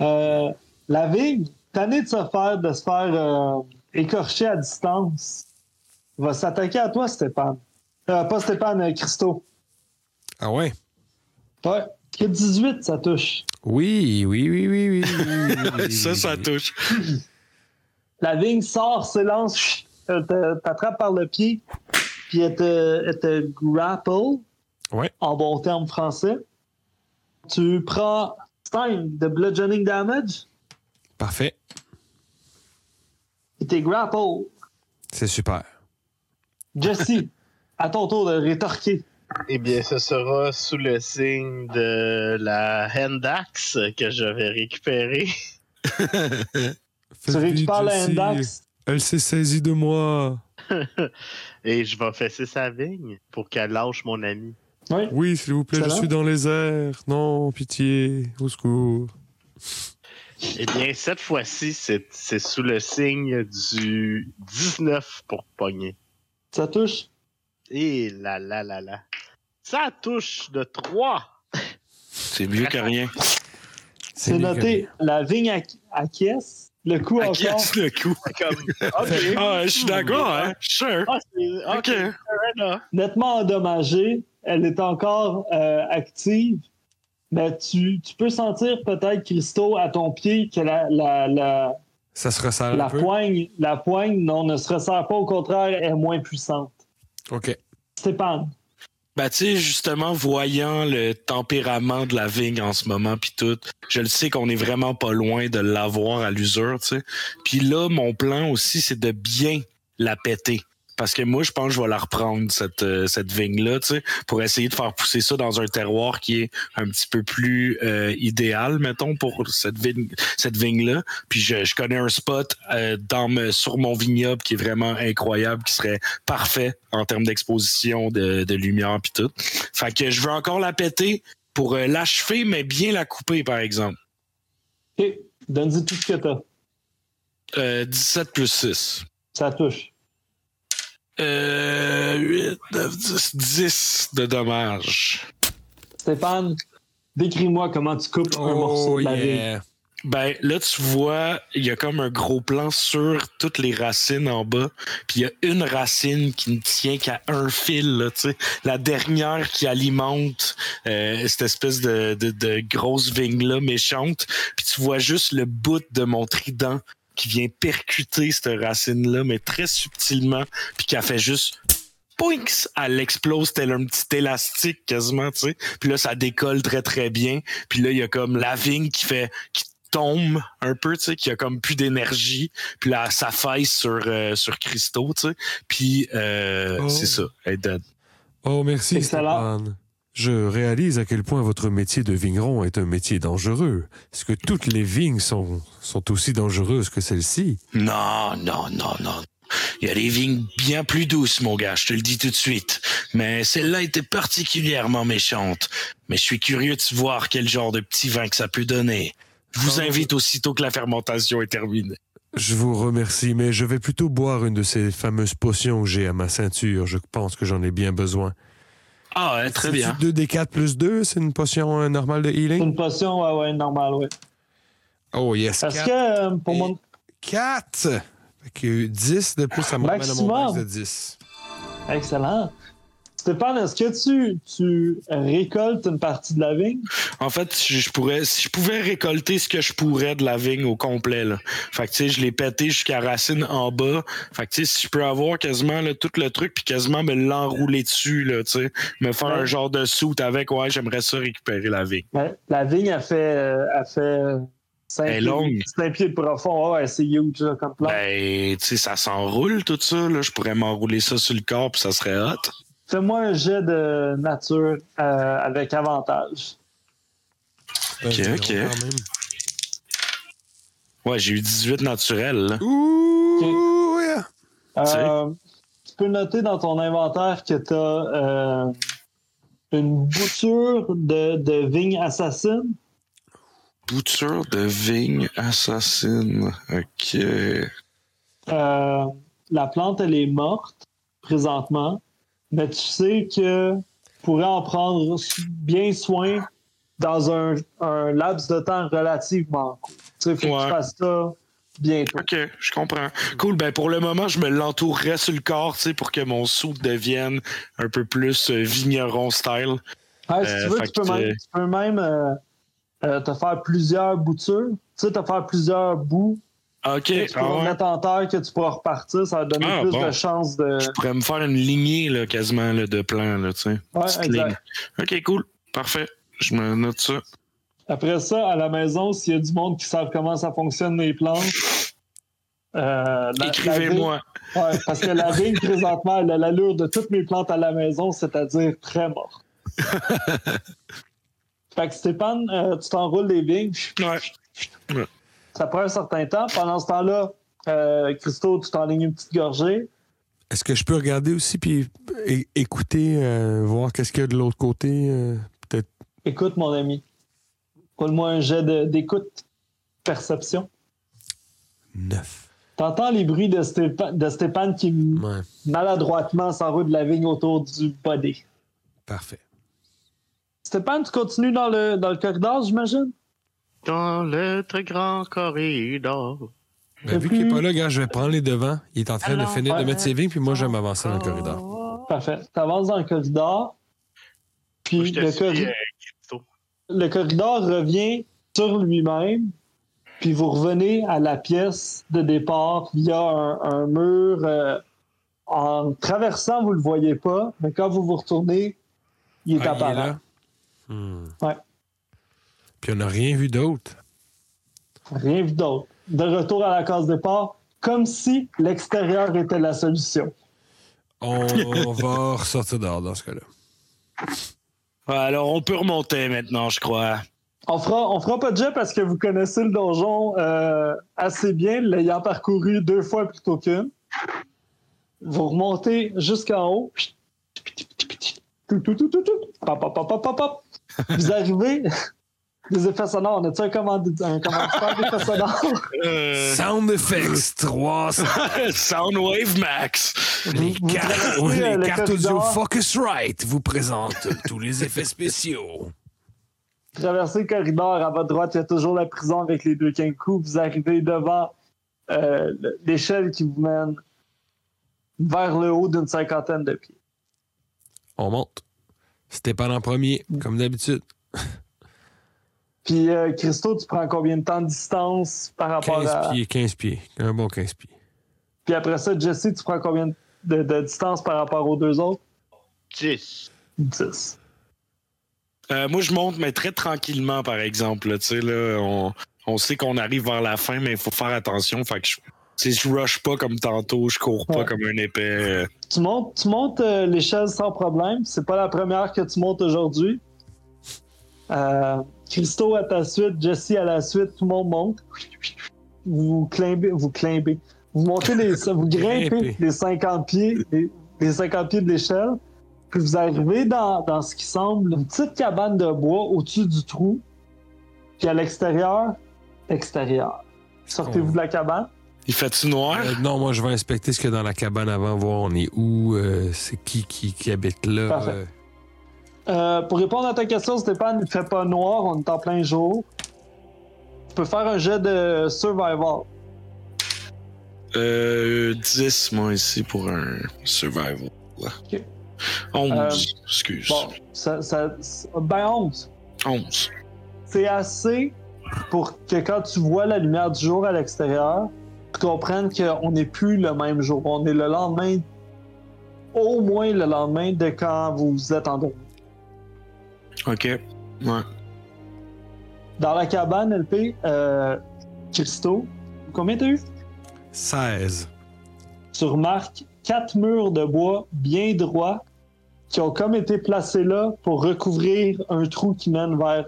Euh, la vigne, tannée de se faire, de se faire euh, écorcher à distance, va s'attaquer à toi, Stéphane. Euh, pas Stéphane, euh, Christo. Ah ouais? Ouais. Que 18, ça touche. Oui, oui, oui, oui, oui. oui, oui, oui, ça, ça touche. La vigne sort, s'élance, t'attrape par le pied, puis elle te, elle te grapple, Ouais. en bon terme français. Tu prends 5 de bludgeoning damage Parfait. et t'es grapple. C'est super. Jesse, à ton tour de rétorquer. Eh bien, ce sera sous le signe de la hand axe que je vais récupérer. Tu récupères la index. Elle s'est saisie de moi. Et je vais fesser sa vigne pour qu'elle lâche mon ami. Oui. Oui, s'il vous plaît, je suis dans les airs. Non, pitié, au secours. Eh bien, cette fois-ci, c'est sous le signe du 19 pour pogner. Ça touche? Et là là là là. Ça touche de 3. C'est mieux que rien. C'est noté. La vigne acqu- acquiesce. Le coup À encore. qui a-t-il le coup? Comme. Ah, je suis d'accord, hein? Sure. Ah, c'est- ok. Ok. fair enough. nettement endommagée. Elle est encore euh, active. Mais tu, tu peux sentir peut-être, Christo, à ton pied, que la, la, la, Ça se resserre un la peu. poigne, la poigne, non, ne se resserre pas. Au contraire, est moins puissante. OK. Stéphane, Ben, tu sais, justement, voyant le tempérament de la vigne en ce moment, puis tout, je le sais qu'on est vraiment pas loin de l'avoir à l'usure, tu sais. Puis là, mon plan aussi, c'est de bien la péter. Parce que moi, je pense que je vais la reprendre, cette, euh, cette vigne-là, tu sais, pour essayer de faire pousser ça dans un terroir qui est un petit peu plus euh, idéal, mettons, pour cette vigne, cette vigne-là. Puis je, je connais un spot euh, dans me- sur mon vignoble qui est vraiment incroyable, qui serait parfait en termes d'exposition, de, de lumière, puis tout. Fait que je veux encore la péter pour euh, l'achever, mais bien la couper, par exemple. OK, donne-y tout ce que t'as. Euh, 17 plus 6. Ça touche. Euh, 8, 9, 10, 10 de dommages. Stéphane, décris-moi comment tu coupes un morceau Oh, de la vigne. yeah. Ben là, tu vois, il y a comme un gros plan sur toutes les racines en bas. Puis il y a une racine qui ne tient qu'à un fil, là, tu sais. La dernière qui alimente euh, cette espèce de, de, de grosse vigne-là méchante. Puis tu vois juste le bout de mon trident qui vient percuter cette racine-là, mais très subtilement. Puis qui a fait juste Poinks! Elle explose tel un petit élastique quasiment, tu sais. Puis là, ça décolle très très bien. Puis là, il y a comme la vigne qui fait qui tombe un peu, tu sais, qui a comme plus d'énergie. Puis là, ça faille sur euh, sur Christo, tu sais. Puis euh, Oh. c'est ça, elle est dead. Oh, merci, Excellent. Stéphane. Je réalise à quel point votre métier de vigneron est un métier dangereux. Est-ce que toutes les vignes sont, sont aussi dangereuses que celle-ci? Non, non, non, non. Il y a des vignes bien plus douces, mon gars, je te le dis tout de suite. Mais celle-là était particulièrement méchante. Mais je suis curieux de voir quel genre de petit vin que ça peut donner. Je vous invite aussitôt que la fermentation est terminée. Je vous remercie, mais je vais plutôt boire une de ces fameuses potions que j'ai à ma ceinture. Je pense que j'en ai bien besoin. Ah, ouais, très bien. 2 des 4 plus 2, c'est une potion euh, normale de C'est healing? une potion, ouais, ouais, normale, ouais. Oh yes, Parce 4. que euh, pour mon. 4! Fait que 10 de plus, ça m'amène à mon max Maximum. de 10. Excellent. Stéphane, est-ce que tu, tu récoltes une partie de la vigne? En fait, je, pourrais, si je pouvais récolter ce que je pourrais de la vigne au complet, là. Fait que, tu sais, je l'ai pété jusqu'à racine en bas. Fait que, tu sais, si je peux avoir quasiment, là, tout le truc, puis quasiment me l'enrouler dessus, là, tu sais, me faire Ouais. un genre de soute avec, ouais, j'aimerais ça récupérer la vigne. Ouais, la vigne, elle fait, euh, elle fait 5 Elle est pieds, longue. cinq pieds de profond. Ouais, c'est huge là, comme plan. Ben, tu sais, ça s'enroule, tout ça, là. Je pourrais m'enrouler ça sur le corps, puis ça serait hot. Fais-moi un jet de nature euh, avec avantage. Ok, ok. Ouais, j'ai eu 18 naturels. Ouh, yeah. Euh, tu peux noter dans ton inventaire que tu as une bouture de, de vigne assassine. Bouture de vigne assassine. OK. Euh, la plante, elle est morte présentement, mais tu sais que tu pourrais en prendre bien soin dans un, un laps de temps relativement court. Tu sais, faut que tu fasses ça bientôt. OK, je comprends. Cool. Ben, pour le moment, je me l'entourerais sur le corps, tu sais, pour que mon soude devienne un peu plus euh, vigneron style. Ah, si Euh, tu veux, tu peux même, tu peux même euh, te faire plusieurs boutures. Tu sais, te faire plusieurs bouts OK. tu ah pourras ouais? mettre en terre, que tu pourras repartir. Ça va donner Ah, plus bon. de chances de. Je pourrais me faire une lignée, là, quasiment, là, de plants, là, tu sais. Ouais, Petite exact. ligne. OK, cool. Parfait. Je me note ça. Après ça, à la maison, s'il y a du monde qui savent comment ça fonctionne les plantes, euh, Écrivez-moi. ouais, parce que la vigne, présentement, elle a l'allure de toutes mes plantes à la maison, c'est-à-dire très morte. fait que Stéphane, euh, tu t'enroules les vignes, Ouais. Ça prend un certain temps. Pendant ce temps-là, euh, Christo, tu t'enlignes une petite gorgée. Est-ce que je peux regarder aussi puis écouter, euh, voir qu'est-ce qu'il y a de l'autre côté? euh, Peut-être? Écoute, mon ami. Roule-moi un jet d'écoute. Perception. 9. T'entends les bruits de, Stépa- de Stéphane qui Ouais, maladroitement s'enroule de la vigne autour du body. parfait. Stéphane, tu continues dans le, dans le corridor, j'imagine? Dans le très grand corridor. Ben, vu qu'il n'est pas là, gars, je vais prendre les devants. Il est en train de finir de mettre ses vignes, puis moi, je vais m'avancer dans le corridor. Parfait. T'avances dans le corridor. Puis le, corri- euh, le corridor revient sur lui-même. Puis vous revenez à la pièce de départ via un, un mur. euh, en traversant, vous le voyez pas, mais quand vous vous retournez, il est Ah, il est apparent. là? Hmm. Ouais. Puis on n'a rien vu d'autre. Rien vu d'autre. De retour à la case départ, comme si l'extérieur était la solution. On va ressortir dehors dans ce cas-là. Ouais, alors, on peut remonter maintenant, je crois. On fera, on fera pas de jet parce que vous connaissez le donjon euh, assez bien, l'ayant parcouru deux fois plutôt qu'une. Vous remontez jusqu'en haut. Tout, tout, tout, tout, tout. Pop, pop, pop, pop, pop, pop. Vous arrivez. Des effets sonores. On a-tu un, commandi- un commanditaire d'effets sonores? Euh, Sound Effects 300. Soundwave Max. Les, euh, les le cartes audio. Focusrite vous présentent tous les effets spéciaux. Traversez le corridor. À votre droite, il y a toujours la prison avec les deux quinquous. Vous arrivez devant euh, l'échelle qui vous mène vers le haut d'une cinquantaine de pieds. On monte. Stéphane en premier, comme d'habitude. Puis, euh, Christo, tu prends combien de temps de distance par rapport 15 à. pieds, 15 pieds. Un bon 15 pieds. Puis après ça, Jesse, tu prends combien de, de distance par rapport aux deux autres? 10. 10. Euh, moi, je monte, mais très tranquillement, par exemple. là, Tu sais, là, on, on sait qu'on arrive vers la fin, mais il faut faire attention. Fait que je, tu sais, je rush pas comme tantôt, je cours pas Ouais. comme un épais. euh. Tu montes, tu montes euh, l'échelle sans problème. C'est pas la première que tu montes aujourd'hui. Euh, Christo à ta suite, Jesse à la suite, tout le monde monte. Vous climbez, vous climbez. Vous montez les, vous grimpez les 50 pieds, les, les 50 pieds de l'échelle. Puis vous arrivez dans, dans ce qui semble une petite cabane de bois au-dessus du trou. Puis à l'extérieur, extérieur. Sortez-vous de la cabane. Il fait-tu noir? Euh, non, moi, je vais inspecter ce qu'il y a dans la cabane avant, voir on est où, euh, c'est qui, qui qui habite là. Parfait. Euh. Pour répondre à ta question, Stéphane, il fait pas noir, on est en plein jour. Tu peux faire un jet de survival. Euh, 10, moi, ici, pour un survival. là. Ok. 11, Euh, excuse. Bon, ça- ben 11. 11. C'est assez pour que quand tu vois la lumière du jour à l'extérieur, tu comprennes qu'on n'est plus le même jour. On est le lendemain, au moins le lendemain de quand vous êtes endormi. OK. Ouais. Dans la cabane, LP, euh, Christo, combien t'as eu? 16. tu remarques quatre murs de bois bien droits qui ont comme été placés là pour recouvrir un trou qui mène vers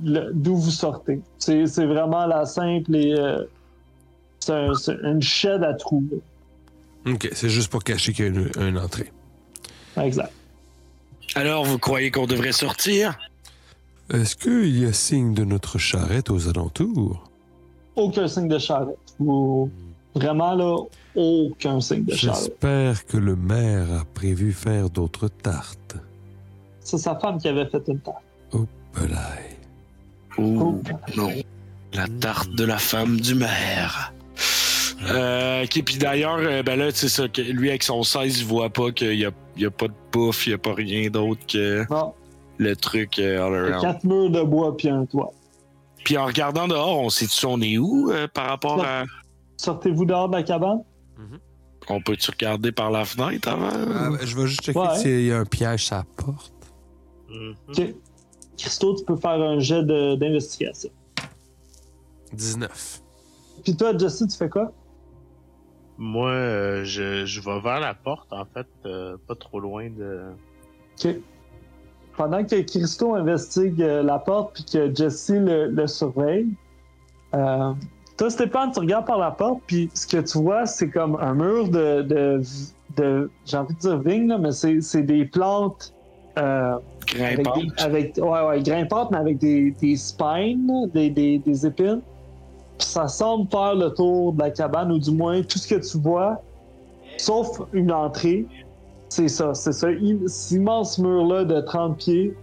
d'où vous sortez. C'est c'est vraiment la simple et euh, c'est un- c'est une shed à trous. là. OK, c'est juste pour cacher qu'il y a une, une entrée. Exact. Alors, vous croyez qu'on devrait sortir? Est-ce qu'il y a signe de notre charrette aux alentours? Aucun signe de charrette. Vous- vraiment là, aucun signe de charrette. J'espère que le maire a prévu faire d'autres tartes. C'est sa femme qui avait fait une tarte. Belay. Ouh, non. La tarte de la femme du maire. Euh, ok, puis d'ailleurs, euh, ben là, c'est ça, que lui avec son 16, il voit pas qu'il y a, il y a pas de bouffe, il y a pas rien d'autre que Non, le truc euh, all around. quatre murs de bois puis un toit. Puis en regardant dehors, on sait-tu on est où euh, par rapport à. Sortez-vous dehors de la cabane? On peut-tu regarder par la fenêtre avant? Ah, je vais juste checker Ouais. s'il y a un piège à la porte. Mhm. Ok. Christo, tu peux faire un jet de- d'investigation. 19. Puis toi, Jesse, tu fais quoi? Moi, euh, je, je vais vers la porte, en fait, euh, pas trop loin de. OK. Pendant que Christo investigue euh, la porte puis que Jesse le, le surveille, euh, toi, Stéphane, tu regardes par la porte puis ce que tu vois, c'est comme un mur de, de, de- j'ai envie de dire vigne, là, mais c'est c'est des plantes euh, avec, Grimpante. des, avec ouais, ouais, grimpantes, mais avec des, des spines, des, des, des épines. Ça semble faire le tour de la cabane, ou du moins tout ce que tu vois, sauf une entrée, c'est ça. C'est ça, cet immense mur-là de 30 pieds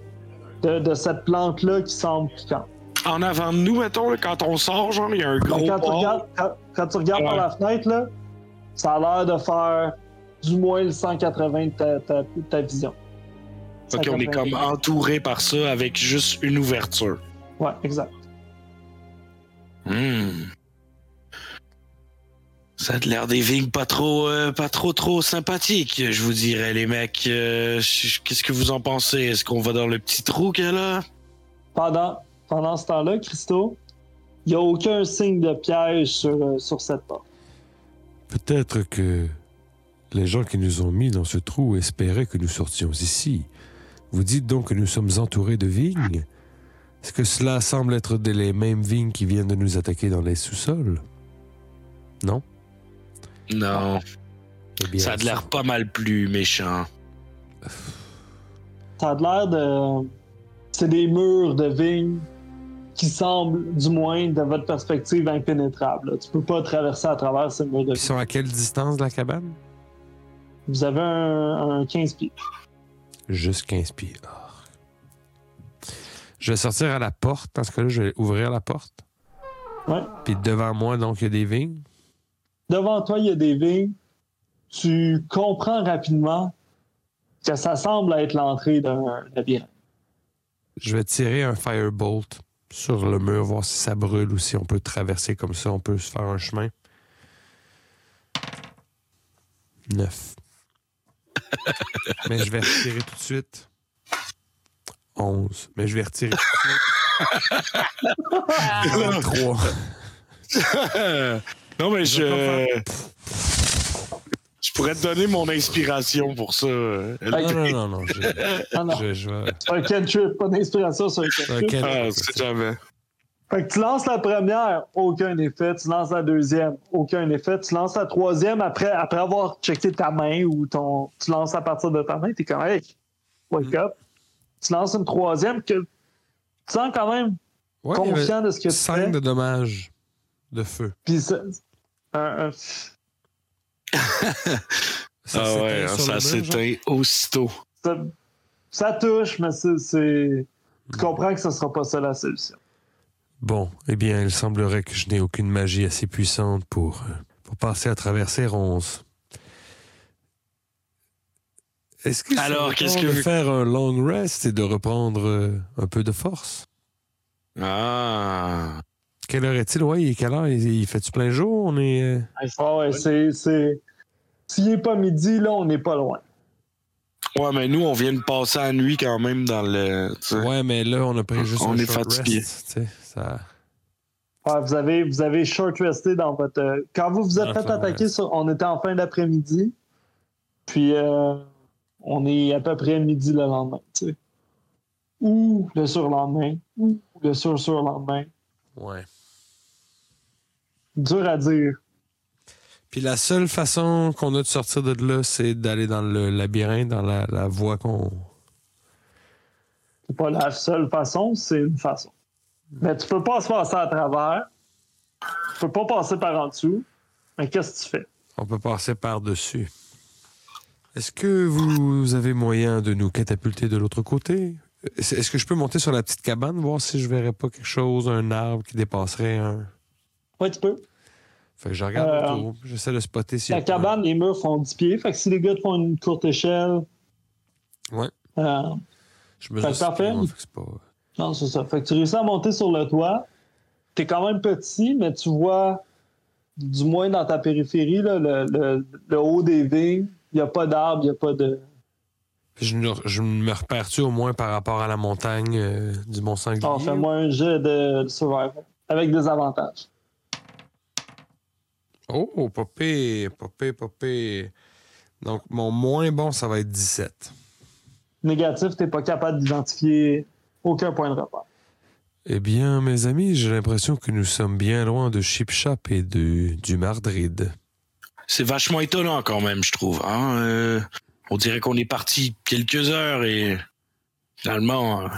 de, de cette plante-là qui semble piquante. En avant de nous, mettons, quand on sort, genre, il y a un gros quand, tu regardes, quand, quand tu regardes par la fenêtre, là, ça a l'air de faire du moins le 180 de ta, ta- ta vision. Ok, on est 180. comme entouré par ça avec juste une ouverture. Ouais, exact. Hmm. Ça a l'air des vignes pas trop, euh, pas trop, trop sympathiques, je vous dirais, les mecs. Euh, Qu'est-ce que vous en pensez? Est-ce qu'on va dans le petit trou qu'elle a? Pendant, pendant ce temps-là, Christo, il n'y a aucun signe de piège sur, euh, sur cette porte. Peut-être que les gens qui nous ont mis dans ce trou espéraient que nous sortions ici. Vous dites donc que nous sommes entourés de vignes Est-ce que cela semble être des- les mêmes vignes qui viennent de nous attaquer dans les sous-sols? Non? Non, Eh bien, ça a l'air pas mal plus méchant. Ça a l'air de. C'est des murs de vignes qui semblent, du moins de votre perspective, impénétrables. Tu peux pas traverser à travers ces murs de Ils vignes. sont à quelle distance de la cabane? Vous avez un, un 15 pieds. Juste 15 pieds. Ah. Je vais sortir à la porte. Dans ce cas-là, je vais ouvrir la porte. Ouais. Puis devant moi, donc, il y a des vignes. Devant toi, il y a des vignes. Tu comprends rapidement que ça semble être l'entrée d'un labyrinthe. Je vais tirer un firebolt sur le mur, voir si ça brûle ou si on peut traverser comme ça, on peut se faire un chemin. Neuf. Mais je vais retirer tout de suite. Mais je vais retirer tout de suite. Trois. non, mais Je je. Pourrais te donner mon inspiration pour ça. Ok. Non, non, non, non. Je, Ah non, je, je vais. c'est un cantrip, pas d'inspiration sur un cantrip. Ok. Ah, c'est jamais. Fait que tu lances la première, aucun effet. Tu lances la deuxième, aucun effet. Tu lances la troisième après, après avoir checké ta main ou ton. Tu lances à partir de ta main, t'es comme hey, wake up. Tu lances une troisième que tu sens quand même Ouais, conscient de ce que tu fais. de dommages de feu. Puis ça- un- un- Ça ah s'éteint ouais, sur ça s'éteint aussitôt. ça, ça touche, mais c'est- c'est. Tu comprends que ce sera pas ça la solution. Bon, eh bien, il semblerait que je n'ai aucune magie assez puissante pour, euh, pour passer à travers ces ronces. Est-ce que Alors, qu'est-ce que de vous- faire un long rest et de reprendre euh, un peu de force? Ah. Quelle heure est-il? Ouais, il est quelle heure? Il, fait-tu plein jour? On est... euh, Ah ouais, c'est. c'est- S'il est pas midi, là, on n'est pas loin. Ouais, mais nous, on vient de passer la nuit quand même dans le. tu sais. Ouais, mais là, on a pris juste On un est short fatigué. rest, tu sais, ça... Ouais, vous avez, vous avez short resté dans votre. Quand vous vous êtes Enfin, fait attaquer, ouais. sur- on était en fin d'après-midi. Puis euh, on est à peu près midi le lendemain, tu sais. Ou le surlendemain, ou le sur-surlendemain. Ouais. Dur à dire. Puis la seule façon qu'on a de sortir de là, c'est d'aller dans le labyrinthe, dans la, la voie qu'on... C'est pas la seule façon, c'est une façon. Mais tu peux pas se passer à travers. Tu peux pas passer par en dessous. Mais qu'est-ce que tu fais? On peut passer par-dessus. Est-ce que vous avez moyen de nous catapulter de l'autre côté? Est-ce que je peux monter sur la petite cabane, voir si je verrais pas quelque chose, un arbre qui dépasserait un... Ouais, tu peux. Fait que je regarde Euh, autour, j'essaie de spotter si... La cabane, les murs font 10 pieds. Fait que si les gars te font une courte échelle. Ouais. euh, Je me Fait que parfait. c'est pas... Non, c'est ça. Fait que tu réussis à monter sur le toit. T'es quand même petit, mais tu vois, du moins dans ta périphérie, là, le, le- le haut des vignes. Il n'y a pas d'arbres, il n'y a pas de. Je, me repère-tu au moins par rapport à la montagne euh, du Mont-Sanglier? Oh, fais-moi un jet de, de survival. Avec des avantages. Oh, popé, popé, popé. Donc, mon moins bon, ça va être 17. Négatif, t'es pas capable d'identifier aucun point de repère. Eh bien, mes amis, j'ai l'impression que nous sommes bien loin de Chip Shop et de, du Mardrid. C'est vachement étonnant quand même, je trouve. hein. Euh, on dirait qu'on est parti quelques heures et finalement, on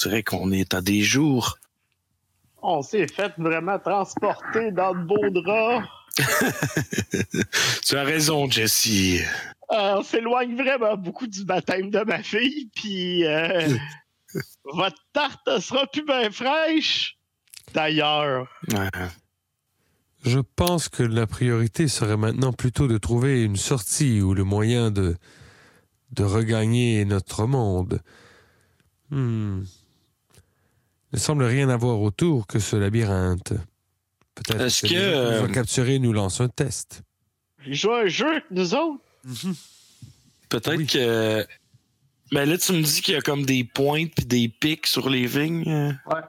dirait qu'on est à des jours. On s'est fait vraiment transporter dans de beaux draps. Tu as raison, Jesse. Euh, on s'éloigne vraiment beaucoup du baptême de ma fille, puis euh, votre tarte sera plus bien fraîche. D'ailleurs, Ouais. Je pense que la priorité serait maintenant plutôt de trouver une sortie ou le moyen de, de regagner notre monde. Hmm. Il ne semble rien avoir autour que ce labyrinthe. Peut-être Est-ce que, qui nous euh, capturés nous lancent un test. ils jouent à un jeu avec nous autres. Peut-être Oui. que. Mais là, tu me dis qu'il y a comme des pointes puis des pics sur les vignes. Ouais.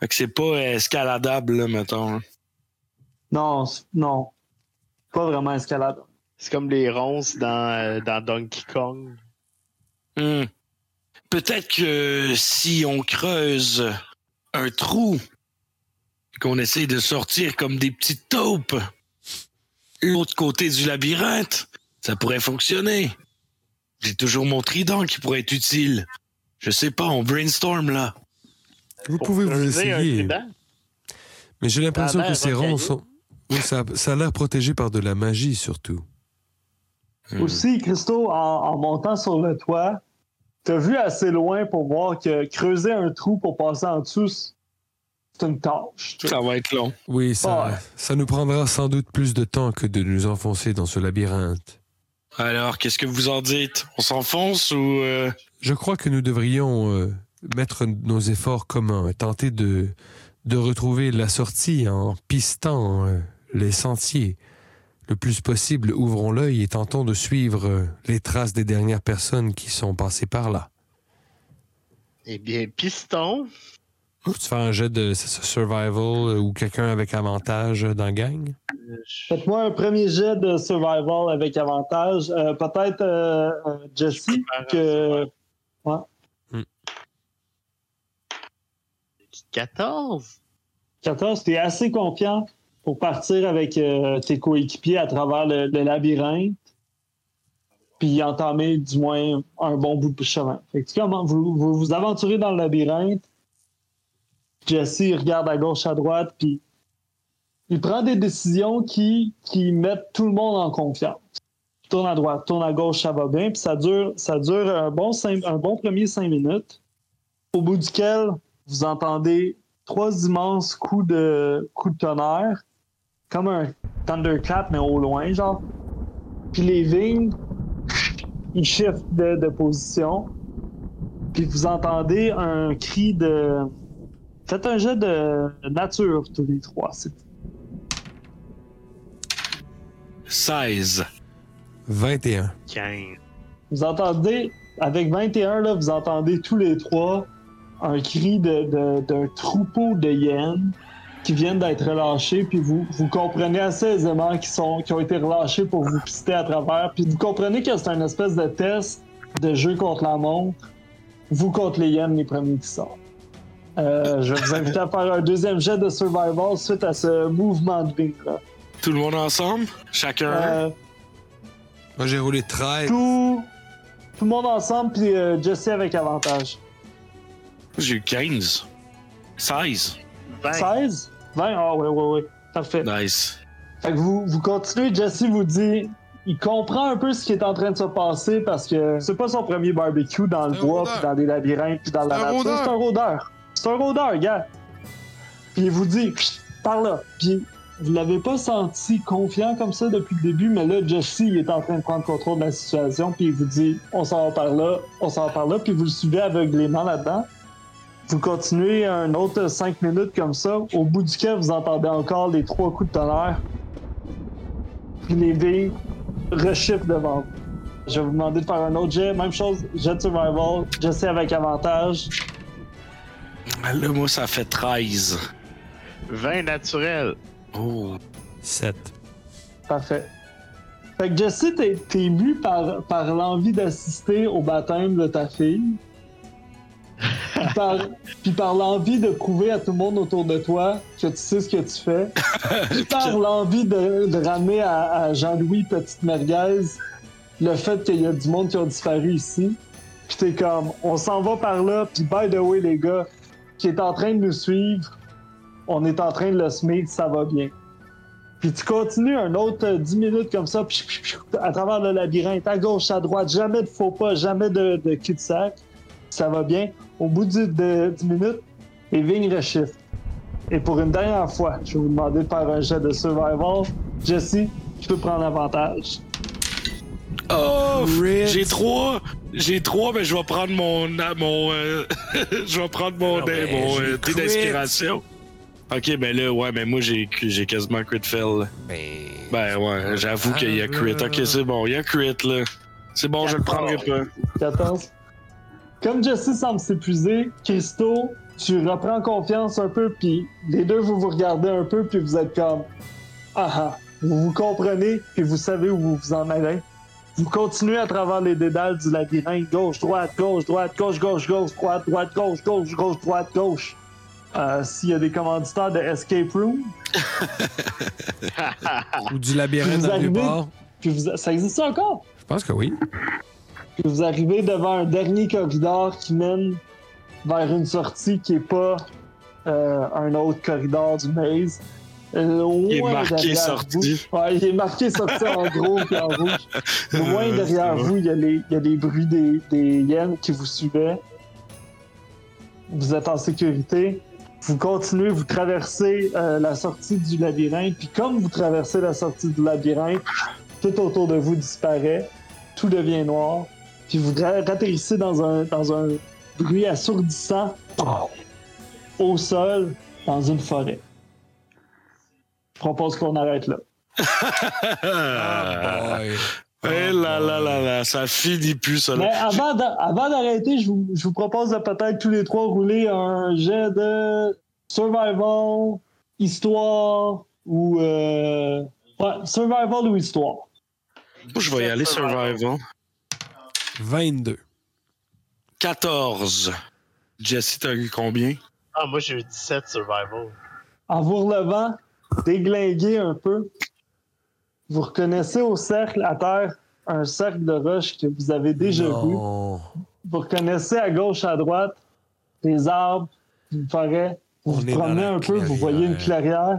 Fait que c'est pas escaladable, là, mettons. Non, non. Pas vraiment escalade. C'est comme les ronces dans, euh, dans Donkey Kong. Hmm. Peut-être que si on creuse un trou, qu'on essaie de sortir comme des petites taupes, l'autre côté du labyrinthe, ça pourrait fonctionner. J'ai toujours mon trident qui pourrait être utile. Je sais pas, on brainstorm là. Vous pouvez vous essayer. Mais j'ai l'impression Ah ben, que ces rocaillé. sont. Oui, ça, ça a l'air protégé par de la magie surtout. Hmm. Aussi, Christo, en, en montant sur le toit, t'as vu assez loin pour voir que creuser un trou pour passer en dessous, c'est une tâche. Ça va être long. Oui, ça, Ouais. ça nous prendra sans doute plus de temps que de nous enfoncer dans ce labyrinthe. Alors, qu'est-ce que vous en dites? On s'enfonce ou... euh, Je crois que nous devrions euh, mettre nos efforts communs et tenter de, de retrouver la sortie en pistant euh, les sentiers. Le plus possible, ouvrons l'œil et tentons de suivre euh, les traces des dernières personnes qui sont passées par là. Eh bien, piston. Tu fais un jet de survival euh, ou quelqu'un avec avantage dans la gang? Faites-moi un premier jet de survival avec avantage. Euh, Peut-être euh, euh, Jesse, que 14. 14, tu es assez confiant pour partir avec euh, tes coéquipiers à travers le, labyrinthe, puis entamer du moins un bon bout de chemin. Fait vous, vous aventurez dans le labyrinthe. Jesse il regarde à gauche, à droite, puis il prend des décisions qui, qui mettent tout le monde en confiance. Tourne à droite, tourne à gauche, ça va bien, puis ça dure, ça dure un, bon un bon premier cinq minutes, au bout duquel vous entendez trois immenses coups de, coups de tonnerre, comme un thunderclap, mais au loin, genre. Puis les vignes, ils shiftent de, de position. Puis vous entendez un cri de. Faites un jet de nature, tous les trois. C'est 16. 21. 15. Vous entendez, avec 21, là, vous entendez tous les trois un cri de- de- d'un troupeau de hyènes qui viennent d'être relâchés, puis vous, vous comprenez assez aisément qu'ils sont, qui ont été relâchés pour vous pister à travers, puis vous comprenez que c'est un espèce de test de jeu contre la montre, vous contre les hyènes, les premiers qui sortent. Euh, je vais vous inviter à faire un deuxième jet de survival suite à ce mouvement de vie là. Tout le monde ensemble? Chacun? Euh, Moi, j'ai roulé 13. tout, tout le monde ensemble, puis euh, Jesse avec avantage. J'ai eu 15. 16. 20. 16? 20? Ah ouais, ouais, ouais. Parfait. Nice. Fait que vous, vous continuez, Jesse vous dit, il comprend un peu ce qui est en train de se passer parce que c'est pas son premier barbecue dans le bois, puis dans des labyrinthes, puis dans la nature. C'est un rôdeur. C'est un rôdeur, gars. Puis il vous dit, par là. Puis vous l'avez pas senti confiant comme ça depuis le début, mais là, Jesse, il est en train de prendre contrôle de la situation, puis il vous dit, on s'en va par là, on s'en va par là, puis vous le suivez aveuglément là-dedans. Vous continuez un autre 5 minutes comme ça, au bout duquel vous entendez encore les trois coups de tonnerre. Puis les billes rechiffrent devant vous. Je vais vous demander de faire un autre jet. Même chose, jet survival. J'essaie avec avantage. Là, moi, ça fait 13. 20 naturel. Oh. 7. Parfait. Fait que Jesse, t'es, t'es mu par, par l'envie d'assister au baptême de ta fille. Puis par, puis par l'envie de prouver à tout le monde autour de toi que tu sais ce que tu fais. Puis par l'envie de, de ramener à, à Jean-Louis Petite Merguez le fait qu'il y a du monde qui a disparu ici. Puis t'es comme, on s'en va par là. Puis by the way, les gars, qui est en train de nous suivre, on est en train de le semer, ça va bien. Puis tu continues un autre euh, 10 minutes comme ça, puis, puis, puis, à travers le labyrinthe, à gauche, à droite, jamais de faux pas, jamais de, de cul-de-sac. Ça va bien. Au bout de 10 minutes, les vignes reshift. Et pour une dernière fois, je vais vous demander de faire un jet de survival. Jesse, tu peux prendre avantage. Oh! Rit. J'ai trois! J'ai trois, mais je vais prendre mon. mon euh, je vais prendre mon, Non, mais mon euh, dé d'inspiration. Ok, ben là, ouais, mais moi j'ai j'ai quasiment crit fail. Ben, Ben ouais, j'avoue qu'il y a crit. Ok, c'est bon, il y a crit là. C'est bon, je le prendrai pas. 14. Comme Jesse semble s'épuiser, Christo, tu reprends confiance un peu, puis les deux, vous vous regardez un peu, puis vous êtes comme Ah ah. Vous vous comprenez, puis vous savez où vous vous en allez. Vous continuez à travers les dédales du labyrinthe, gauche, droite, gauche, droite, gauche, gauche, gauche, droite, droite, gauche, gauche, gauche, droite, gauche. Euh, S'il y a des commanditaires de Escape Room, ou du labyrinthe dans le bord. puis vous- ça existe encore? Je pense que oui. Puis vous arrivez devant un dernier corridor qui mène vers une sortie qui est pas euh, un autre corridor du maze. Euh, Il est marqué derrière sortie. vous- Ouais, il est marqué sortie en gros et en rouge. Loin derrière vous, il y, a les, il y a les bruits des, des hyènes qui vous suivaient. Vous êtes en sécurité. Vous continuez, vous traversez euh, la sortie du labyrinthe. Puis comme vous traversez la sortie du labyrinthe, tout autour de vous disparaît. Tout devient noir. Puis vous atterrissez dans un, dans un bruit assourdissant au sol dans une forêt. Je propose qu'on arrête là. Ah, boy. Eh là là là là, ça finit plus ça. Mais là. avant d'a- avant d'arrêter, je vous, je vous propose de peut-être tous les trois rouler un jet de survival, histoire ou. Euh... Ouais, survival ou histoire. Moi, je vais y aller survival. 22. 14. Jesse, t'as eu combien? Ah, moi j'ai eu 17 survival. En vous relevant, déglingué un peu, vous reconnaissez au cercle à terre un cercle de roches que vous avez déjà vu. Vous reconnaissez à gauche, à droite, des arbres, une forêt. Vous On vous promenez un peu, vous voyez une clairière.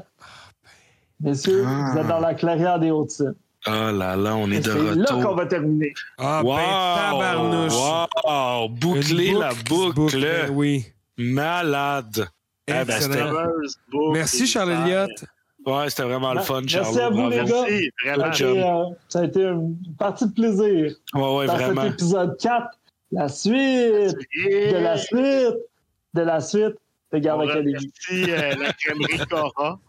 Messieurs, Ah. vous êtes dans la clairière des Hautes-Îles. Oh là là, on Et est de C'est là qu'on retour. va terminer. Ah, Wow! ben, tabarnouche. Wow! Boucler la boucle. ben oui. Malade. Ah, ben, Merci, Charles Elliott. Ouais, c'était vraiment le fun, Merci Charles. à vous, les gars. Merci, vraiment. Euh, ça a été une partie de plaisir. Ouais, ouais, Dans vraiment. cet épisode 4, la suite de la suite de la suite de Garde Académie. remercie euh, la crèmerie Cora.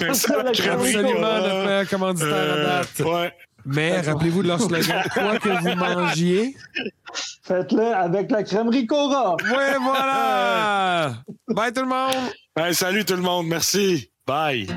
Merci à la crèmerie Absolument, commanditaire à Euh, date. ouais. Mais rappelez-vous de leur slogan Quoi que vous mangiez. Faites-le avec la crèmerie Cora. Ouais, voilà! Bye tout le monde! Hey, salut tout le monde. Merci. Bye.